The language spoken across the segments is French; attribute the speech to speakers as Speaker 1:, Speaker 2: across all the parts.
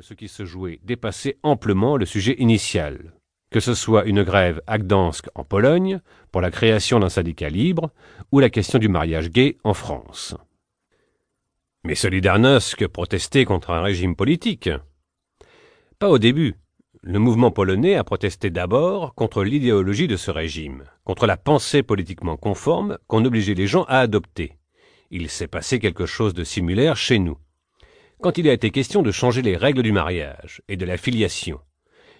Speaker 1: ce qui se jouait dépassait amplement le sujet initial, que ce soit une grève à Gdansk en Pologne pour la création d'un syndicat libre ou la question du mariage gay en France. Mais Solidarnosc protestait contre un régime politique. Pas au début. Le mouvement polonais a protesté d'abord contre l'idéologie de ce régime, contre la pensée politiquement conforme qu'on obligeait les gens à adopter. Il s'est passé quelque chose de similaire chez nous. Quand il a été question de changer les règles du mariage et de la filiation,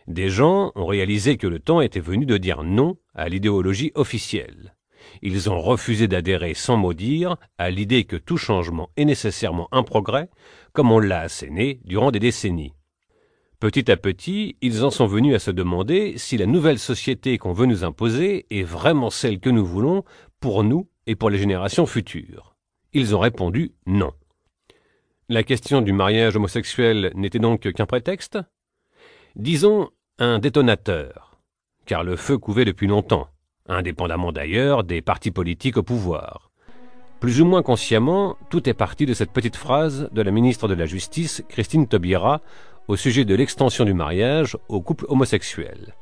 Speaker 1: des gens ont réalisé que le temps était venu de dire non à l'idéologie officielle. Ils ont refusé d'adhérer sans mot dire à l'idée que tout changement est nécessairement un progrès, comme on l'a asséné durant des décennies. Petit à petit, ils en sont venus à se demander si la nouvelle société qu'on veut nous imposer est vraiment celle que nous voulons pour nous et pour les générations futures. Ils ont répondu non. La question du mariage homosexuel n'était donc qu'un prétexte Disons un détonateur, car le feu couvait depuis longtemps, indépendamment d'ailleurs des partis politiques au pouvoir. Plus ou moins consciemment, tout est parti de cette petite phrase de la ministre de la Justice, Christine Taubira, au sujet de l'extension du mariage aux couples homosexuels.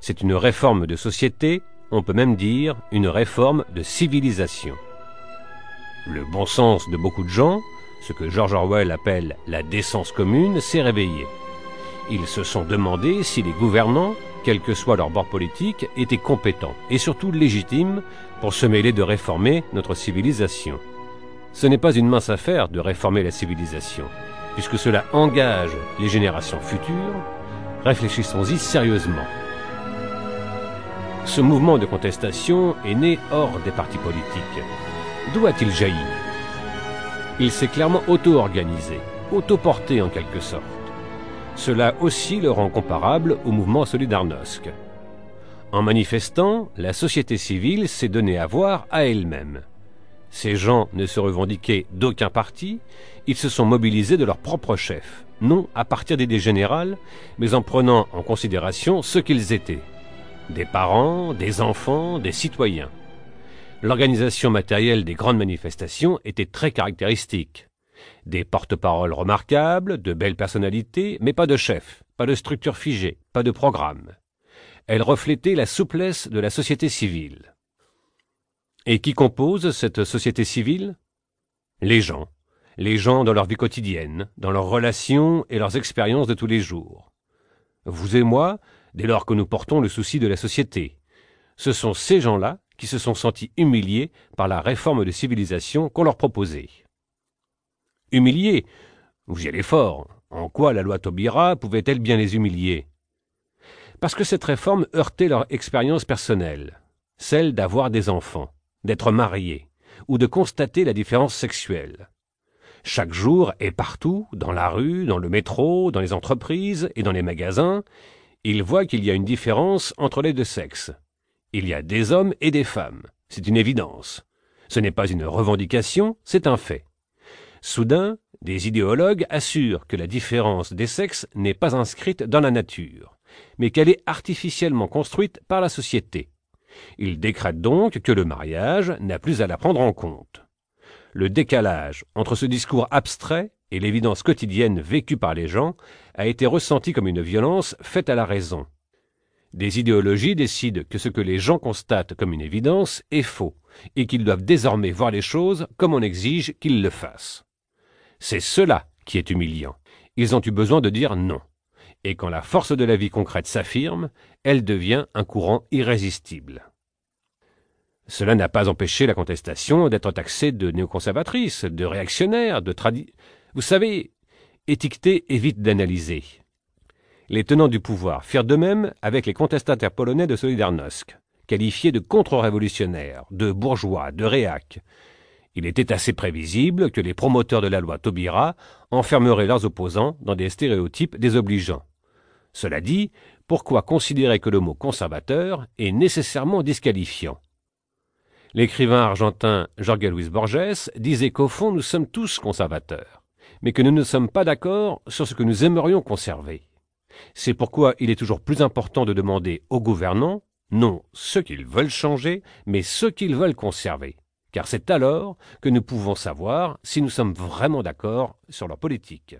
Speaker 1: C'est une réforme de société, on peut même dire une réforme de civilisation. Le bon sens de beaucoup de gens, ce que George Orwell appelle la décence commune, s'est réveillé. Ils se sont demandé si les gouvernants, quel que soit leur bord politique, étaient compétents et surtout légitimes pour se mêler de réformer notre civilisation. Ce n'est pas une mince affaire de réformer la civilisation, puisque cela engage les générations futures. Réfléchissons-y sérieusement. Ce mouvement de contestation est né hors des partis politiques. D'où a-t-il jailli Il s'est clairement auto-organisé, auto-porté en quelque sorte. Cela aussi le rend comparable au mouvement Solidarnosc. En manifestant, la société civile s'est donnée à voir à elle-même. Ces gens ne se revendiquaient d'aucun parti, ils se sont mobilisés de leur propre chef, non à partir d'idées générales, mais en prenant en considération ce qu'ils étaient. Des parents, des enfants, des citoyens. L'organisation matérielle des grandes manifestations était très caractéristique. Des porte-paroles remarquables, de belles personnalités, mais pas de chef, pas de structure figée, pas de programme. Elle reflétait la souplesse de la société civile. Et qui compose cette société civile? Les gens. Les gens dans leur vie quotidienne, dans leurs relations et leurs expériences de tous les jours. Vous et moi, dès lors que nous portons le souci de la société. Ce sont ces gens-là qui se sont sentis humiliés par la réforme de civilisation qu'on leur proposait. Humiliés? Vous y allez fort. En quoi la loi Taubira pouvait-elle bien les humilier? Parce que cette réforme heurtait leur expérience personnelle, celle d'avoir des enfants, d'être mariés, ou de constater la différence sexuelle. Chaque jour et partout, dans la rue, dans le métro, dans les entreprises et dans les magasins, ils voient qu'il y a une différence entre les deux sexes. Il y a des hommes et des femmes. C'est une évidence. Ce n'est pas une revendication, c'est un fait. Soudain, des idéologues assurent que la différence des sexes n'est pas inscrite dans la nature, mais qu'elle est artificiellement construite par la société. Ils décrètent donc que le mariage n'a plus à la prendre en compte. Le décalage entre ce discours abstrait et l'évidence quotidienne vécue par les gens a été ressenti comme une violence faite à la raison. Des idéologies décident que ce que les gens constatent comme une évidence est faux, et qu'ils doivent désormais voir les choses comme on exige qu'ils le fassent. C'est cela qui est humiliant. Ils ont eu besoin de dire non. Et quand la force de la vie concrète s'affirme, elle devient un courant irrésistible. Cela n'a pas empêché la contestation d'être taxée de néoconservatrice, de réactionnaire, de tradi... Vous savez, étiqueter évite d'analyser. Les tenants du pouvoir firent de même avec les contestataires polonais de Solidarnosc, qualifiés de contre-révolutionnaires, de bourgeois, de réacs, il était assez prévisible que les promoteurs de la loi Taubira enfermeraient leurs opposants dans des stéréotypes désobligeants. Cela dit, pourquoi considérer que le mot conservateur est nécessairement disqualifiant? L'écrivain argentin Jorge Luis Borges disait qu'au fond nous sommes tous conservateurs, mais que nous ne sommes pas d'accord sur ce que nous aimerions conserver. C'est pourquoi il est toujours plus important de demander aux gouvernants non ce qu'ils veulent changer, mais ce qu'ils veulent conserver car c'est alors que nous pouvons savoir si nous sommes vraiment d'accord sur leur politique.